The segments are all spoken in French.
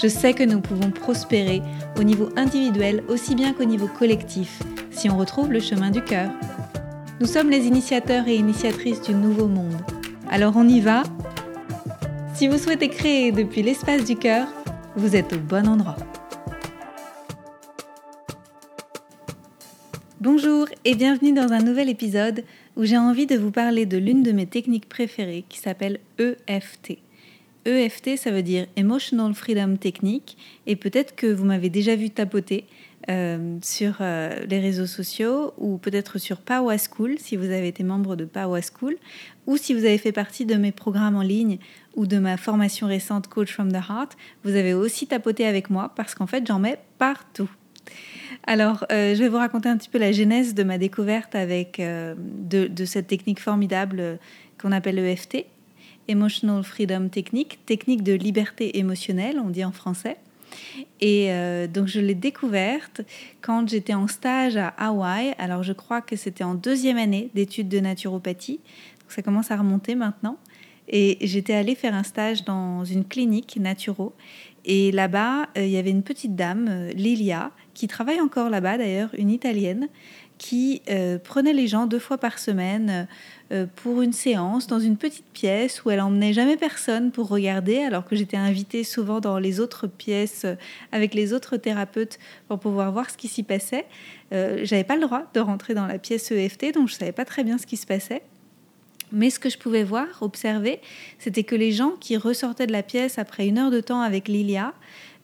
Je sais que nous pouvons prospérer au niveau individuel aussi bien qu'au niveau collectif si on retrouve le chemin du cœur. Nous sommes les initiateurs et initiatrices du nouveau monde. Alors on y va? Si vous souhaitez créer depuis l'espace du cœur, vous êtes au bon endroit. Bonjour et bienvenue dans un nouvel épisode où j'ai envie de vous parler de l'une de mes techniques préférées qui s'appelle EFT. EFT, ça veut dire Emotional Freedom Technique, et peut-être que vous m'avez déjà vu tapoter euh, sur euh, les réseaux sociaux ou peut-être sur Power School si vous avez été membre de Power School ou si vous avez fait partie de mes programmes en ligne ou de ma formation récente Coach from the Heart, vous avez aussi tapoté avec moi parce qu'en fait j'en mets partout. Alors, euh, je vais vous raconter un petit peu la genèse de ma découverte avec de, de, cette technique formidable qu'on appelle EFT, Emotional Freedom Technique, technique de liberté émotionnelle, on dit en français. Et euh, donc je l'ai découverte quand j'étais en stage à Hawaï. Alors je crois que c'était en deuxième année d'études de naturopathie. Donc ça commence à remonter maintenant. Et j'étais allée faire un stage dans une clinique naturo. Et là-bas, euh, il y avait une petite dame, euh, Lilia, qui travaille encore là-bas d'ailleurs, une italienne, qui euh, prenait les gens deux fois par semaine euh, pour une séance dans une petite pièce où elle emmenait jamais personne pour regarder, alors que j'étais invitée souvent dans les autres pièces euh, avec les autres thérapeutes pour pouvoir voir ce qui s'y passait. J'avais pas le droit de rentrer dans la pièce EFT, donc je savais pas très bien ce qui se passait. Mais ce que je pouvais voir, observer, c'était que les gens qui ressortaient de la pièce après une heure de temps avec Lilia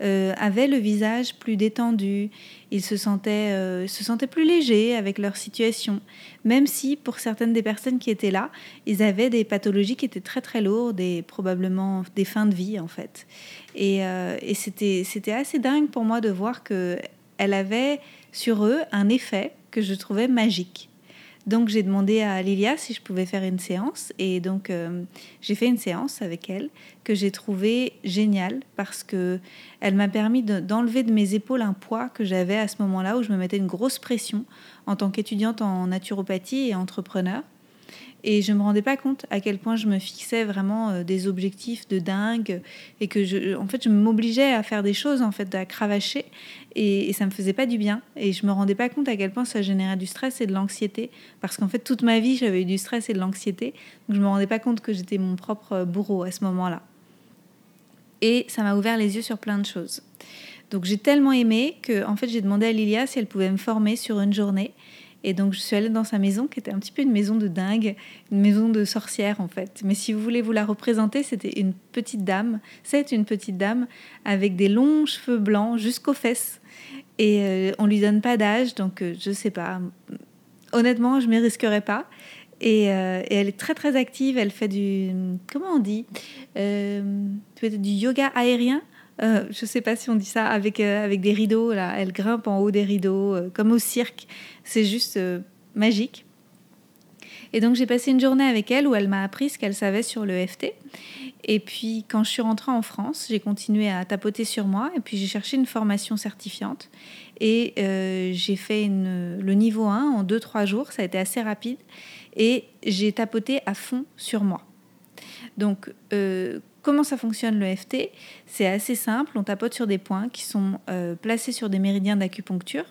euh, avaient le visage plus détendu, ils se sentaient, euh, se sentaient plus légers avec leur situation, même si pour certaines des personnes qui étaient là, ils avaient des pathologies qui étaient très très lourdes et probablement des fins de vie en fait. Et, euh, et c'était, c'était assez dingue pour moi de voir qu'elle avait sur eux un effet que je trouvais magique. Donc j'ai demandé à Lilia si je pouvais faire une séance et donc euh, j'ai fait une séance avec elle que j'ai trouvée géniale parce que elle m'a permis d'enlever de, mes épaules un poids que j'avais à ce moment-là où je me mettais une grosse pression en tant qu'étudiante en naturopathie et entrepreneur. Et je ne me rendais pas compte à quel point je me fixais vraiment euh, des objectifs de dingue et que je, en fait, je m'obligeais à faire des choses, en fait, à cravacher et, ça ça me faisait pas du bien. Et je me rendais pas compte à quel point ça générait du stress et de l'anxiété parce qu'en fait, toute ma vie, j'avais eu du stress et de l'anxiété. Donc, je me rendais pas compte que j'étais mon propre bourreau à ce moment-là. Et ça m'a ouvert les yeux sur plein de choses. Donc, j'ai tellement aimé que, en fait, j'ai demandé à Lilia si elle pouvait me former sur une journée. Et donc, je suis allée dans sa maison, qui était un petit peu une maison de dingue, une maison de sorcière, en fait. Mais si vous voulez vous la représenter, c'était une petite dame. C'est une petite dame avec des longs cheveux blancs jusqu'aux fesses. Et euh, on lui donne pas d'âge, donc euh, je sais pas. Honnêtement, je ne m'y risquerais pas. Et, euh, elle est très très active. Elle fait du comment on dit peut-être du yoga aérien. Je ne sais pas si on dit ça avec avec des rideaux là. Elle grimpe en haut des rideaux comme au cirque. C'est juste euh, magique. Et donc j'ai passé une journée avec elle où elle m'a appris ce qu'elle savait sur le FT. Et puis quand je suis rentrée en France, j'ai continué à tapoter sur moi et puis j'ai cherché une formation certifiante. Et euh, j'ai fait le niveau 1 en 2-3 jours, ça a été assez rapide. Et j'ai tapoté à fond sur moi. Donc euh, comment ça fonctionne le FT C'est assez simple, on tapote sur des points qui sont placés sur des méridiens d'acupuncture.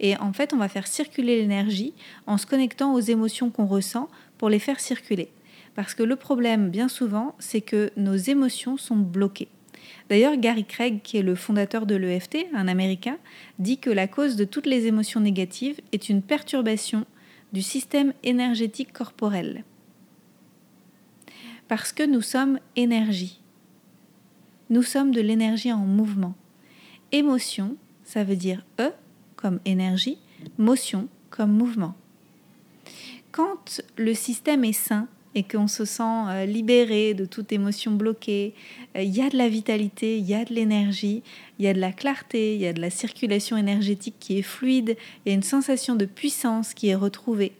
Et en fait, on va faire circuler l'énergie en se connectant aux émotions qu'on ressent pour les faire circuler. Parce que le problème, bien souvent, c'est que nos émotions sont bloquées. D'ailleurs, Gary Craig, qui est le fondateur de l'EFT, un Américain, dit que la cause de toutes les émotions négatives est une perturbation du système énergétique corporel. Parce que nous sommes énergie. Nous sommes de l'énergie en mouvement. Émotion, ça veut dire E comme énergie, motion comme mouvement. Quand le système est sain et qu'on se sent euh, libéré de toute émotion bloquée, euh, il y a de la vitalité, il y a de l'énergie, il y a de la clarté, il y a de la circulation énergétique qui est fluide, il y a une sensation de puissance qui est retrouvée.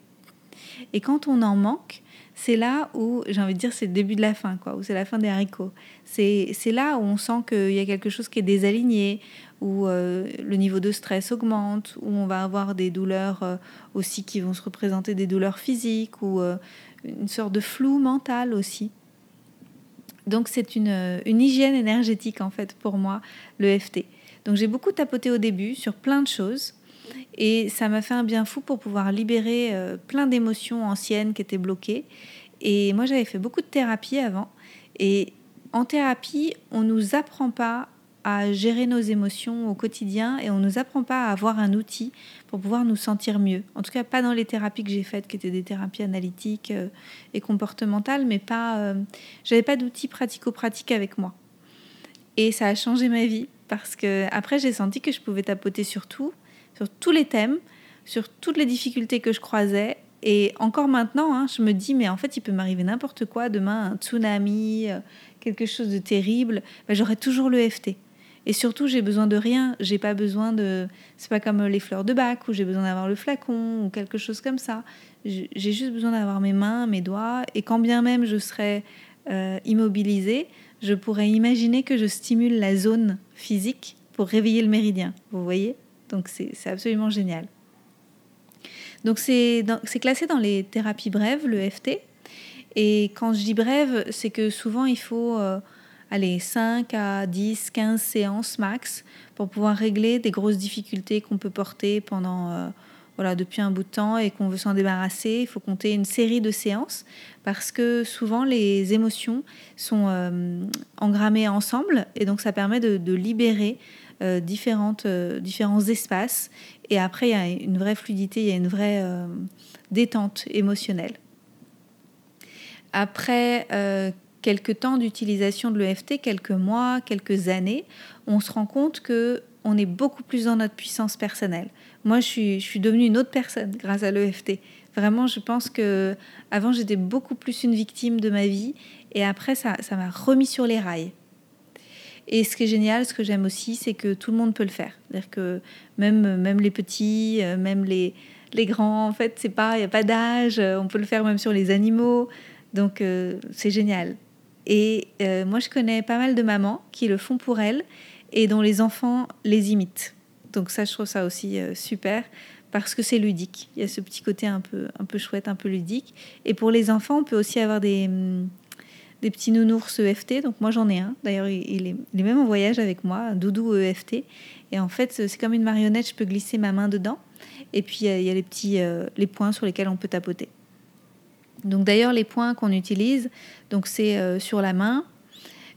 Et quand on en manque, c'est là où, j'ai envie de dire, c'est le début de la fin, quoi, ou c'est la fin des haricots. C'est là où on sent qu'il y a quelque chose qui est désaligné, où euh, le niveau de stress augmente, où on va avoir des douleurs euh, aussi qui vont se représenter des douleurs physiques, ou euh, une sorte de flou mental aussi. Donc c'est une, une, hygiène énergétique en fait pour moi, le FT. Donc j'ai beaucoup tapoté au début sur plein de choses. Et ça m'a fait un bien fou pour pouvoir libérer euh, plein d'émotions anciennes qui étaient bloquées. Et moi, j'avais fait beaucoup de thérapie avant. Et en thérapie, on ne nous apprend pas à gérer nos émotions au quotidien et on ne nous apprend pas à avoir un outil pour pouvoir nous sentir mieux. En tout cas, pas dans les thérapies que j'ai faites, qui étaient des thérapies analytiques euh, et comportementales, mais pas. Euh, j'avais pas d'outils pratico-pratiques avec moi. Et ça a changé ma vie parce que après j'ai senti que je pouvais tapoter sur tout sur tous les thèmes, sur toutes les difficultés que je croisais. Et encore maintenant, hein, je me dis, mais en fait, il peut m'arriver n'importe quoi. Demain, un tsunami, euh, quelque chose de terrible. Ben, J'aurai toujours le FT. Et surtout, j'ai besoin de rien. J'ai pas besoin de. C'est pas comme les fleurs de bac où j'ai besoin d'avoir le flacon ou quelque chose comme ça. J'ai juste besoin d'avoir mes mains, mes doigts. Et quand bien même je serais euh, immobilisée, je pourrais imaginer que je stimule la zone physique pour réveiller le méridien. Vous voyez? Donc c'est absolument génial. Donc c'est classé dans les thérapies brèves, le FT. Et quand je dis brève, c'est que souvent il faut euh, aller 5 à 10, 15 séances max pour pouvoir régler des grosses difficultés qu'on peut porter pendant euh, voilà, depuis un bout de temps et qu'on veut s'en débarrasser. Il faut compter une série de séances parce que souvent les émotions sont euh, engrammées ensemble et donc ça permet de, de libérer euh, différentes, euh, différents espaces. Et après, il y a une vraie fluidité, il y a une vraie euh, détente émotionnelle. Après quelques temps d'utilisation de l'EFT, quelques mois, quelques années, on se rend compte que on est beaucoup plus dans notre puissance personnelle. Moi, je suis, je suis devenue une autre personne grâce à l'EFT. Vraiment, je pense que avant j'étais beaucoup plus une victime de ma vie, et après ça, ça m'a remis sur les rails. Et ce qui est génial, ce que j'aime aussi, c'est que tout le monde peut le faire. C'est-à-dire que même, même les petits, euh, même les, les grands, en fait, il n'y a pas d'âge, euh, on peut le faire même sur les animaux. Donc, euh, c'est génial. Et moi, je connais pas mal de mamans qui le font pour elles et dont les enfants les imitent. Donc, ça, je trouve ça aussi super parce que c'est ludique. Il y a ce petit côté un peu, un peu chouette, un peu ludique. Et pour les enfants, on peut aussi avoir des hum, des petits nounours EFT. Donc moi j'en ai un. D'ailleurs il, est, même en voyage avec moi, un doudou EFT. Et en fait c'est comme une marionnette, je peux glisser ma main dedans. Et puis il y a les petits euh, les points sur lesquels on peut tapoter. Donc d'ailleurs les points qu'on utilise, donc c'est euh, sur la main,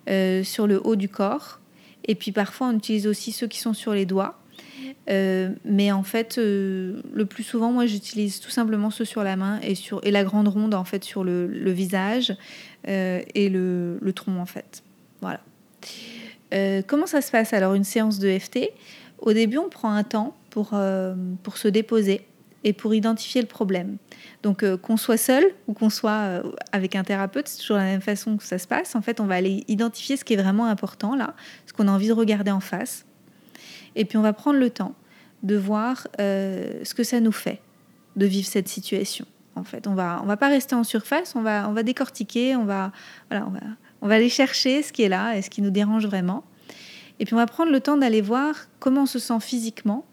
euh, sur le haut du corps. Et puis parfois on utilise aussi ceux qui sont sur les doigts. Euh, mais en fait, euh, le plus souvent, moi, j'utilise tout simplement ceux sur la main et, sur, et la grande ronde, en fait, sur le, visage euh, et le, le, tronc, en fait. Voilà. comment ça se passe alors, une séance de FT Au début, on prend un temps pour, pour se déposer et pour identifier le problème. Donc qu'on soit seul ou qu'on soit avec un thérapeute, c'est toujours la même façon que ça se passe. En fait, on va aller identifier ce qui est vraiment important là, ce qu'on a envie de regarder en face. Et puis on va prendre le temps de voir euh, ce que ça nous fait de vivre cette situation. En fait, on va on va pas rester en surface, on va on va décortiquer, on va voilà, on va on va aller chercher ce qui est là et ce qui nous dérange vraiment. Et puis on va prendre le temps d'aller voir comment on se sent physiquement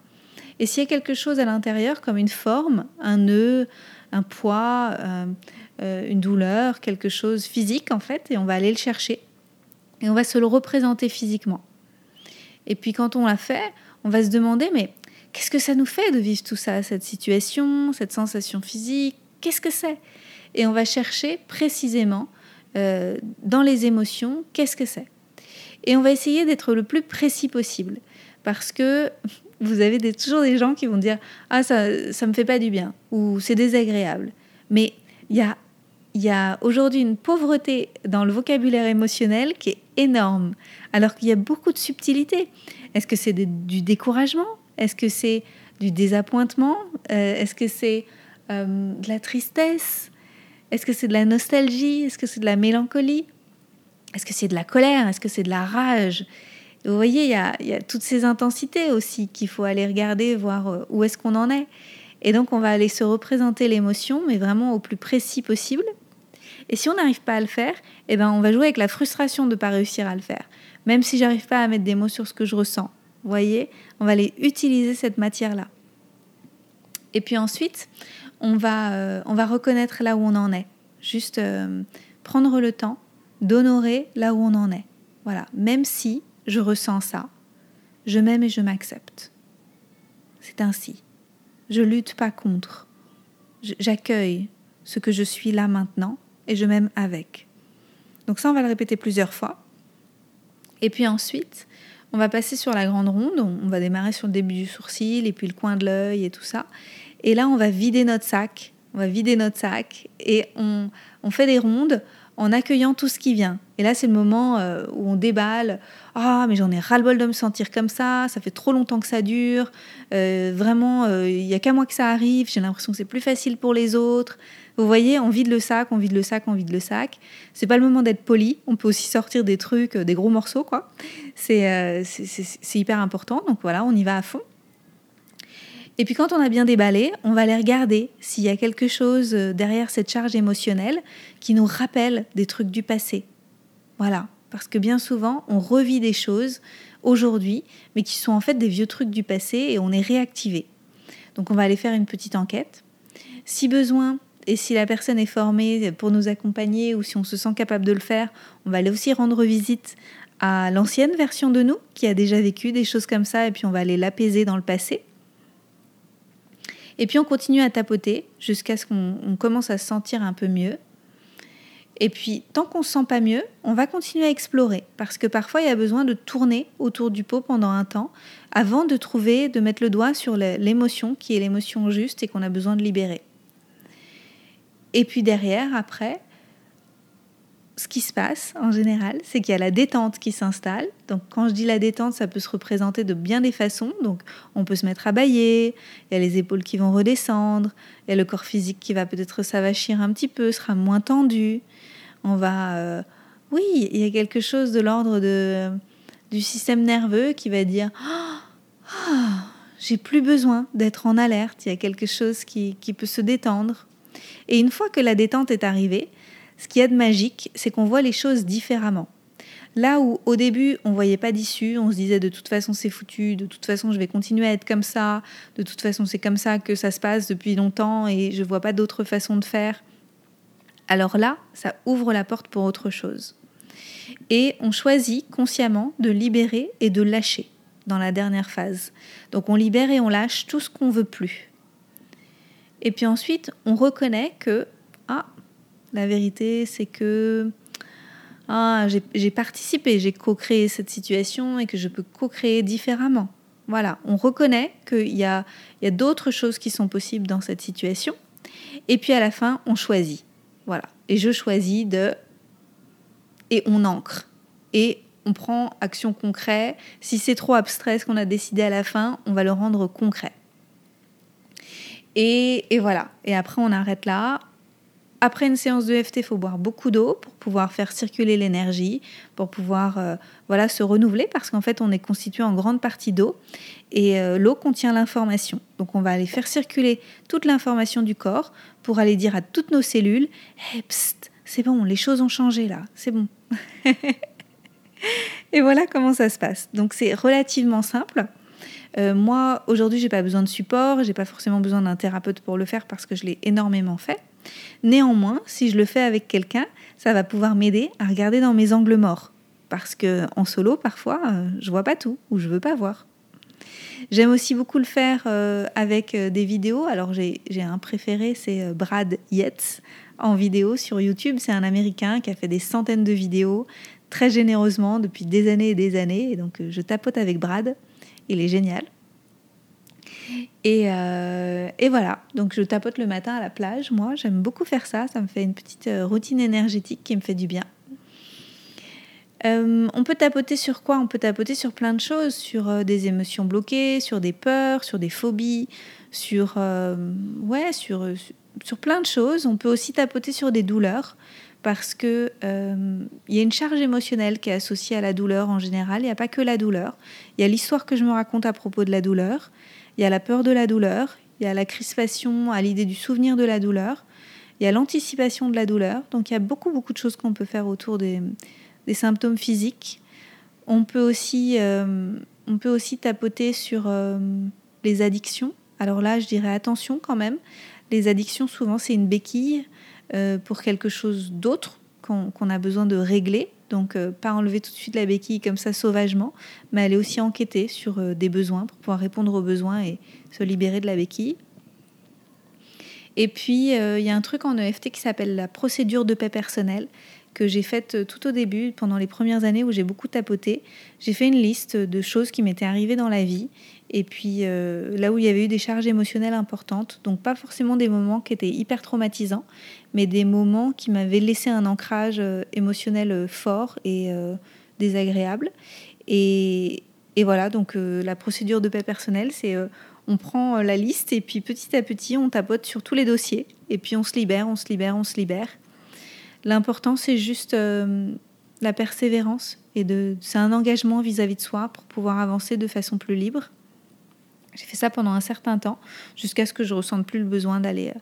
et s'il y a quelque chose à l'intérieur comme une forme, un nœud, un poids, euh, euh, une douleur, quelque chose physique en fait, et on va aller le chercher et on va se le représenter physiquement. Et puis quand on l'a fait, on va se demander, mais qu'est-ce que ça nous fait de vivre tout ça, cette situation, cette sensation physique? Qu'est-ce que c'est? Et on va chercher précisément euh, dans les émotions, qu'est-ce que c'est? Et on va essayer d'être le plus précis possible. Parce que vous avez toujours des gens qui vont dire Ah, ça ne me fait pas du bien, ou c'est désagréable. Mais il y a, y a aujourd'hui une pauvreté dans le vocabulaire émotionnel qui est énorme alors qu'il y a beaucoup de subtilité. Est-ce que c'est du découragement? Est-ce que c'est du désappointement? Euh, Est-ce que c'est euh, de la tristesse? Est-ce que c'est de la nostalgie? Est-ce que c'est de la mélancolie? Est-ce que c'est de la colère? Est-ce que c'est de la rage? Vous voyez, il y, a, toutes ces intensités aussi qu'il faut aller regarder, voir euh, où est-ce qu'on en est. Et donc on va aller se représenter l'émotion, mais vraiment au plus précis possible. Et si on n'arrive pas à le faire, eh ben on va jouer avec la frustration de ne pas réussir à le faire, même si j'arrive pas à mettre des mots sur ce que je ressens. Vous voyez, on va aller utiliser cette matière-là. Et puis ensuite, on va, euh, on va reconnaître là où on en est. Juste euh, prendre le temps d'honorer là où on en est. Voilà, même si je ressens ça, je m'aime et je m'accepte. C'est ainsi. Je lutte pas contre. J'accueille ce que je suis là maintenant et je m'aime avec. Donc ça, on va le répéter plusieurs fois. Et puis ensuite, on va passer sur la grande ronde. On va démarrer sur le début du sourcil et puis le coin de l'œil et tout ça. Et là, on va vider notre sac. On va vider notre sac et on, on fait des rondes en accueillant tout ce qui vient. Et là, c'est le moment euh, où on déballe. Ah, mais j'en ai ras-le-bol de me sentir comme ça. Ça fait trop longtemps que ça dure. Euh, vraiment, euh, il n'y a qu'à moi que ça arrive. J'ai l'impression que c'est plus facile pour les autres. Vous voyez, on vide le sac, on vide le sac, on vide le sac. C'est pas le moment d'être poli. On peut aussi sortir des trucs, des gros morceaux, quoi. C'est hyper important. Donc voilà, on y va à fond. Et puis quand on a bien déballé, on va aller regarder s'il y a quelque chose euh, derrière cette charge émotionnelle qui nous rappelle des trucs du passé. Voilà, parce que bien souvent, on revit des choses aujourd'hui, mais qui sont en fait des vieux trucs du passé et on est réactivé. Donc on va aller faire une petite enquête. Si besoin, et si la personne est formée pour nous accompagner ou si on se sent capable de le faire, on va aller aussi rendre visite à l'ancienne version de nous qui a déjà vécu des choses comme ça et puis on va aller l'apaiser dans le passé. Et puis on continue à tapoter jusqu'à ce qu'on commence à se sentir un peu mieux. Et puis, tant qu'on ne se sent pas mieux, on va continuer à explorer. Parce que parfois, il y a besoin de tourner autour du pot pendant un temps avant de trouver, de mettre le doigt sur l'émotion qui est l'émotion juste et qu'on a besoin de libérer. Et puis derrière, après, ce qui se passe en général, c'est qu'il y a la détente qui s'installe. Donc quand je dis la détente, ça peut se représenter de bien des façons. Donc on peut se mettre à bailler, il y a les épaules qui vont redescendre, il y a le corps physique qui va peut-être s'avachir un petit peu, sera moins tendu. On va... Euh, oui, il y a quelque chose de l'ordre de, du système nerveux qui va dire oh, j'ai plus besoin d'être en alerte, il y a quelque chose qui, qui peut se détendre. Et une fois que la détente est arrivée, ce qui est de magique, c'est qu'on voit les choses différemment. Là où au début on voyait pas d'issue, on se disait de toute façon c'est foutu, de toute façon je vais continuer à être comme ça, de toute façon c'est comme ça que ça se passe depuis longtemps et je vois pas d'autre façon de faire. Alors là, ça ouvre la porte pour autre chose. Et on choisit consciemment de libérer et de lâcher dans la dernière phase. Donc on libère et on lâche tout ce qu'on veut plus. Et puis ensuite, on reconnaît que ah, la vérité, c'est que ah, j'ai participé, j'ai co-créé cette situation et que je peux co-créer différemment. Voilà, on reconnaît qu'il y a, a d'autres choses qui sont possibles dans cette situation. Et puis à la fin, on choisit. Voilà. Et je choisis de... Et on ancre. Et on prend action concrète. Si c'est trop abstrait ce qu'on a décidé à la fin, on va le rendre concret. Et, voilà. Et après, on arrête là après une séance de FT, il faut boire beaucoup d'eau pour pouvoir faire circuler l'énergie, pour pouvoir euh, voilà, se renouveler, parce qu'en fait, on est constitué en grande partie d'eau, et euh, l'eau contient l'information. Donc, on va aller faire circuler toute l'information du corps pour aller dire à toutes nos cellules hey, c'est bon, les choses ont changé là, c'est bon. et voilà comment ça se passe. Donc, c'est relativement simple. Euh, moi, aujourd'hui, j'ai pas besoin de support, j'ai pas forcément besoin d'un thérapeute pour le faire parce que je l'ai énormément fait. Néanmoins, si je le fais avec quelqu'un, ça va pouvoir m'aider à regarder dans mes angles morts. Parce que en solo, parfois, euh, je vois pas tout ou je veux pas voir. J'aime aussi beaucoup le faire euh, avec euh, des vidéos. Alors j'ai un préféré, c'est Brad Yates en vidéo sur YouTube. C'est un Américain qui a fait des centaines de vidéos très généreusement depuis des années et des années. Et donc je tapote avec Brad. Il est génial. Euh, et, voilà, donc je tapote le matin à la plage. Moi, j'aime beaucoup faire ça. Ça me fait une petite euh, routine énergétique qui me fait du bien. Euh, on peut tapoter sur quoi? On peut tapoter sur plein de choses, sur des émotions bloquées, sur des peurs, sur des phobies, sur ouais, sur, sur plein de choses. On peut aussi tapoter sur des douleurs parce que il y a une charge émotionnelle qui est associée à la douleur en général. Il n'y a pas que la douleur. Il y a l'histoire que je me raconte à propos de la douleur. Il y a la peur de la douleur, il y a la crispation à l'idée du souvenir de la douleur, il y a l'anticipation de la douleur. Donc il y a beaucoup, beaucoup de choses qu'on peut faire autour des, symptômes physiques. On peut aussi, euh, on peut aussi tapoter sur euh, les addictions. Alors là, je dirais attention quand même. Les addictions, souvent, c'est une béquille euh, pour quelque chose d'autre qu'on a besoin de régler. Donc, pas enlever tout de suite la béquille comme ça sauvagement, mais aller aussi enquêter sur des besoins pour pouvoir répondre aux besoins et se libérer de la béquille. Et puis, euh, il y a un truc en EFT qui s'appelle la procédure de paix personnelle que j'ai faite euh, tout au début, pendant les premières années où j'ai beaucoup tapoté. J'ai fait une liste de choses qui m'étaient arrivées dans la vie. Et puis, euh, là où il y avait eu des charges émotionnelles importantes, donc pas forcément des moments qui étaient hyper traumatisants, mais des moments qui m'avaient laissé un ancrage émotionnel fort et désagréable. Et, et, voilà, donc la procédure de paix personnelle, c'est on prend euh, la liste et puis petit à petit, on tapote sur tous les dossiers. Et puis on se libère, on se libère, on se libère. L'important, c'est juste euh, la persévérance et de, c'est un engagement vis-à-vis de soi pour pouvoir avancer de façon plus libre. J'ai fait ça pendant un certain temps, jusqu'à ce que je ressente plus le besoin d'aller,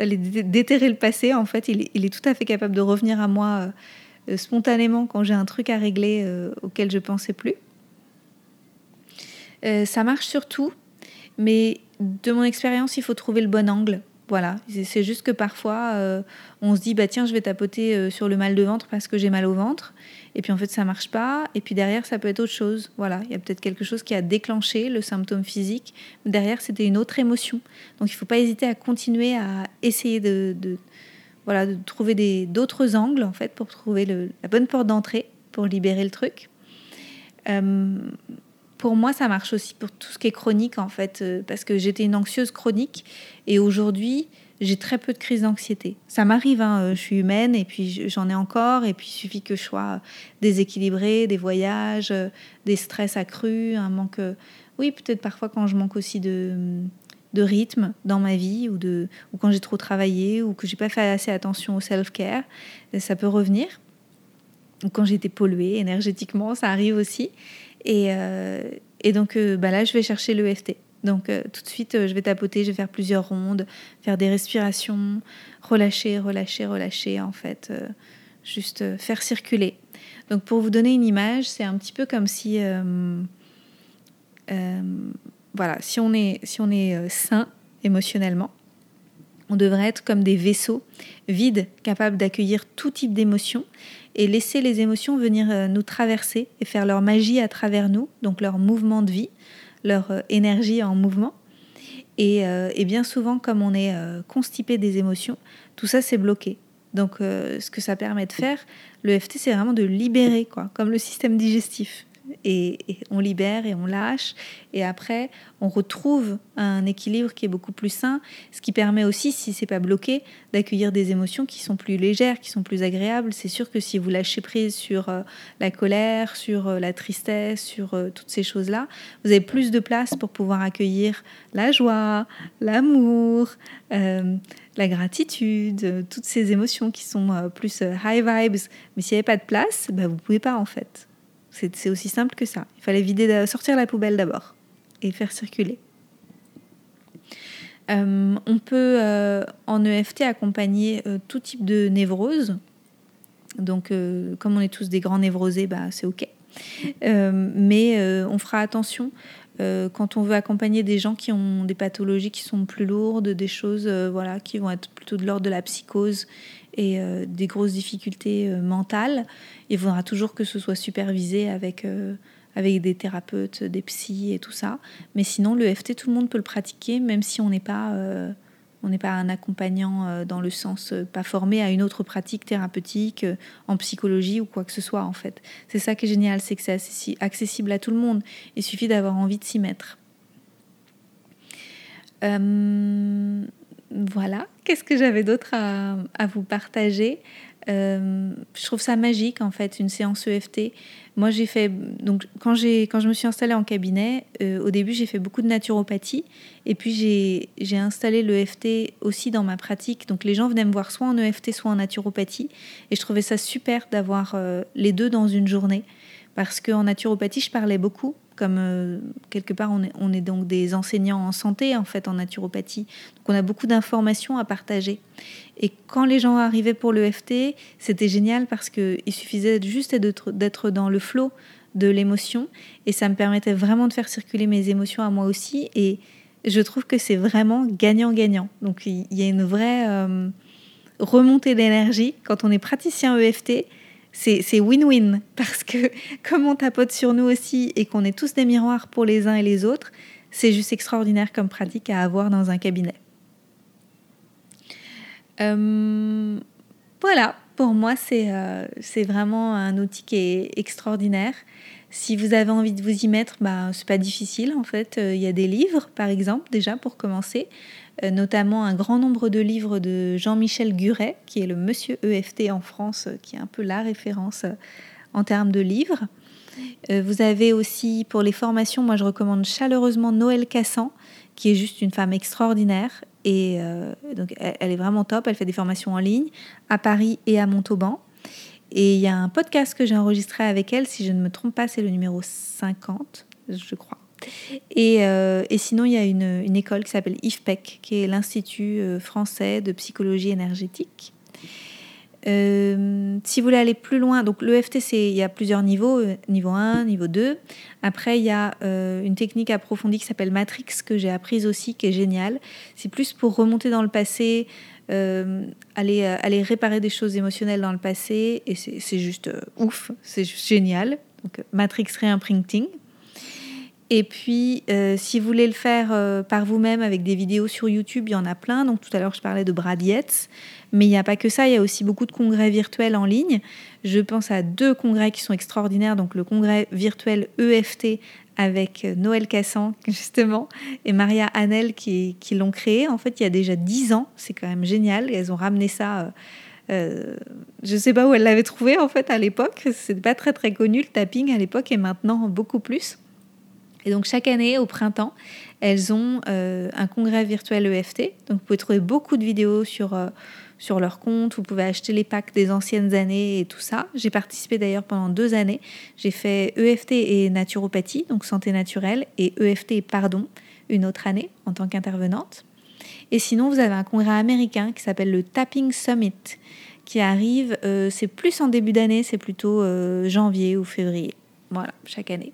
euh, déterrer le passé. En fait, il est, tout à fait capable de revenir à moi spontanément quand j'ai un truc à régler auquel je pensais plus. ça marche surtout mais de mon expérience, il faut trouver le bon angle. Voilà, c'est juste que parfois, euh, on se dit, bah tiens, je vais tapoter euh, sur le mal de ventre parce que j'ai mal au ventre. Et puis en fait, ça marche pas. Et puis derrière, ça peut être autre chose. Voilà, il y a peut-être quelque chose qui a déclenché le symptôme physique. Derrière, c'était une autre émotion. Donc il faut pas hésiter à continuer à essayer de, voilà, de trouver d'autres angles en fait pour trouver la bonne porte d'entrée pour libérer le truc. Euh, pour moi, ça marche aussi pour tout ce qui est chronique, en fait, euh, parce que j'étais une anxieuse chronique et aujourd'hui, j'ai très peu de crises d'anxiété. Ça m'arrive, hein, euh, je suis humaine et puis j'en ai encore, et puis il suffit que je sois déséquilibrée, des voyages, euh, des stress accrus, un manque. Oui, peut-être parfois quand je manque aussi de, de rythme dans ma vie ou, de, ou quand j'ai trop travaillé ou que j'ai pas fait assez attention au self-care, ça peut revenir. Ou quand j'étais polluée énergétiquement, ça arrive aussi. Et, euh, et donc euh, bah là, je vais chercher l'EFT. Donc euh, tout de suite, je vais tapoter, je vais faire plusieurs rondes, faire des respirations, relâcher, relâcher, relâcher, en fait, juste faire circuler. Donc pour vous donner une image, c'est un petit peu comme si, voilà, si on est, si on est sain émotionnellement, on devrait être comme des vaisseaux vides, capables d'accueillir tout type d'émotions et laisser les émotions venir euh, nous traverser et faire leur magie à travers nous, donc leur mouvement de vie, leur euh, énergie en mouvement. Et, euh, bien souvent, comme on est constipé des émotions, tout ça c'est bloqué. Donc ce que ça permet de faire, le FT, c'est vraiment de libérer, quoi, comme le système digestif et, on libère et on lâche. Et après, on retrouve un équilibre qui est beaucoup plus sain, ce qui permet aussi, si c'est pas bloqué, d'accueillir des émotions qui sont plus légères, qui sont plus agréables. C'est sûr que si vous lâchez prise sur euh, la colère, sur euh, la tristesse, sur euh, toutes ces choses-là, vous avez plus de place pour pouvoir accueillir la joie, l'amour. la gratitude, toutes ces émotions qui sont plus high vibes. Mais s'il n'y avait pas de place, bah, vous pouvez pas en fait. C'est aussi simple que ça. Il fallait vider, sortir la poubelle d'abord et faire circuler. Euh, on peut euh, en EFT accompagner euh, tout type de névrose. Donc, comme on est tous des grands névrosés, bah, c'est OK. mais on fera attention quand on veut accompagner des gens qui ont des pathologies qui sont plus lourdes, des choses voilà, qui vont être plutôt de l'ordre de la psychose et des grosses difficultés mentales il faudra toujours que ce soit supervisé avec, euh, avec des thérapeutes, des psys et tout ça. Mais sinon, le FT, tout le monde peut le pratiquer, même si on n'est pas, euh, on n'est pas un accompagnant euh, dans le sens pas formé à une autre pratique thérapeutique en psychologie ou quoi que ce soit en fait. C'est ça qui est génial, c'est que c'est accessible à tout le monde. Il suffit d'avoir envie de s'y mettre. Voilà, qu'est-ce que j'avais d'autre à, vous partager? Euh, je trouve ça magique en fait une séance EFT. Moi j'ai fait donc quand j'ai quand je me suis installée en cabinet, euh, au début j'ai fait beaucoup de naturopathie. Et puis j'ai j'ai installé l'EFT aussi dans ma pratique. Donc les gens venaient me voir soit en EFT soit en naturopathie. Et je trouvais ça super d'avoir euh, les deux dans une journée. Parce qu'en naturopathie je parlais beaucoup comme euh, quelque part on est, on est, donc des enseignants en santé en fait en naturopathie. Donc on a beaucoup d'informations à partager. Et quand les gens arrivaient pour l'EFT, c'était génial parce qu'il suffisait juste d'être dans le flot de l'émotion et ça me permettait vraiment de faire circuler mes émotions à moi aussi et je trouve que c'est vraiment gagnant-gagnant. Donc il y a une vraie euh, remontée d'énergie quand on est praticien EFT c'est win-win parce que comme on tapote sur nous aussi et qu'on est tous des miroirs pour les uns et les autres, c'est juste extraordinaire comme pratique à avoir dans un cabinet. Euh, voilà, pour moi, euh, c'est vraiment un outil qui est extraordinaire. Si vous avez envie de vous y mettre, bah, c'est pas difficile en fait. Euh, il y a des livres, par exemple, déjà pour commencer. Euh, notamment un grand nombre de livres de Jean-Michel Guret, qui est le monsieur EFT en France, euh, qui est un peu la référence euh, en termes de livres. Vous avez aussi pour les formations, moi je recommande chaleureusement Noël Cassan, qui est juste une femme extraordinaire. Et donc elle est vraiment top, elle fait des formations en ligne à Paris et à Montauban. Et il y a un podcast que j'ai enregistré avec elle, si je ne me trompe pas, c'est le numéro 50, je crois. Euh, et, sinon, il y a une, école qui s'appelle IFPEC, qui est l'Institut euh, français de psychologie énergétique. Euh, si vous voulez aller plus loin, donc l'EFT, il y a plusieurs niveaux, niveau 1, niveau 2. Après, il y a une technique approfondie qui s'appelle Matrix, que j'ai apprise aussi, qui est géniale. C'est plus pour remonter dans le passé, aller, aller réparer des choses émotionnelles dans le passé, et c'est juste ouf, c'est juste génial. Donc, Matrix Reimprinting. Et puis, euh, si vous voulez le faire euh, par vous-même avec des vidéos sur YouTube, il y en a plein. Donc, tout à l'heure, je parlais de Brad Yates. Mais il n'y a pas que ça, il y a aussi beaucoup de congrès virtuels en ligne. Je pense à deux congrès qui sont extraordinaires. Donc, le congrès virtuel EFT avec euh, Noël Cassan, justement, et Maria Hanel qui, l'ont créé. En fait, il y a déjà dix ans. C'est quand même génial. elles ont ramené ça. je ne sais pas où elles l'avaient trouvé en fait à l'époque. C'est pas très très connu le tapping à l'époque et maintenant beaucoup plus. Et donc chaque année, au printemps, elles ont euh, un congrès virtuel EFT. Donc vous pouvez trouver beaucoup de vidéos sur, euh, sur leur compte. Vous pouvez acheter les packs des anciennes années et tout ça. J'ai participé d'ailleurs pendant deux années. J'ai fait EFT et naturopathie, donc santé naturelle, et EFT et pardon, une autre année en tant qu'intervenante. Et sinon, vous avez un congrès américain qui s'appelle le Tapping Summit qui arrive, euh, c'est plus en début d'année, c'est plutôt janvier ou février. Voilà, chaque année.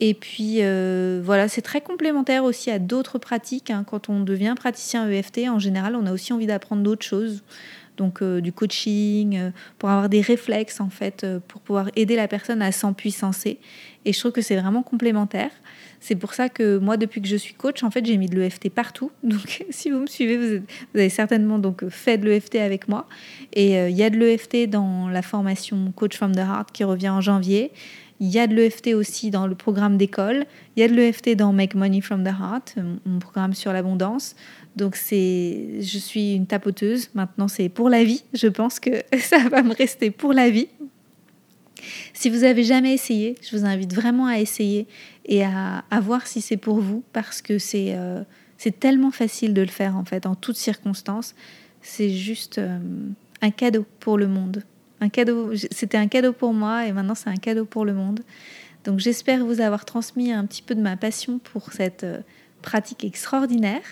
Et puis euh, voilà, c'est très complémentaire aussi à d'autres pratiques. Hein. Quand on devient praticien EFT, en général, on a aussi envie d'apprendre d'autres choses. Donc euh, du coaching, euh, pour avoir des réflexes en fait, pour pouvoir aider la personne à s'empuissancer. Et je trouve que c'est vraiment complémentaire. C'est pour ça que moi, depuis que je suis coach, en fait, j'ai mis de l'EFT partout. Donc, si vous me suivez, vous, vous avez certainement donc fait de l'EFT avec moi. Et il y a de l'EFT dans la formation Coach from the Heart qui revient en janvier. Il y a de l'EFT aussi dans le programme d'école. Il y a de l'EFT dans Make Money from the Heart, mon programme sur l'abondance. Donc c'est, je suis une tapoteuse. Maintenant, c'est pour la vie. Je pense que ça va me rester pour la vie. Si vous avez jamais essayé, je vous invite vraiment à essayer et à, voir si c'est pour vous parce que c'est euh, c'est tellement facile de le faire en fait en toutes circonstances. C'est juste euh, un cadeau pour le monde. C'était un cadeau pour moi et maintenant c'est un cadeau pour le monde. Donc j'espère vous avoir transmis un petit peu de ma passion pour cette euh, pratique extraordinaire.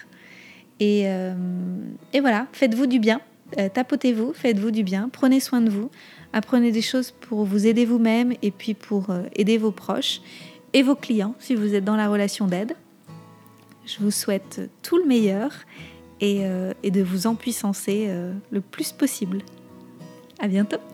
Et, euh, et voilà, faites-vous du bien, euh, tapotez-vous, faites-vous du bien, prenez soin de vous, apprenez des choses pour vous aider vous-même et puis pour aider vos proches et vos clients si vous êtes dans la relation d'aide. Je vous souhaite tout le meilleur et, et de vous empuissancer le plus possible. À bientôt!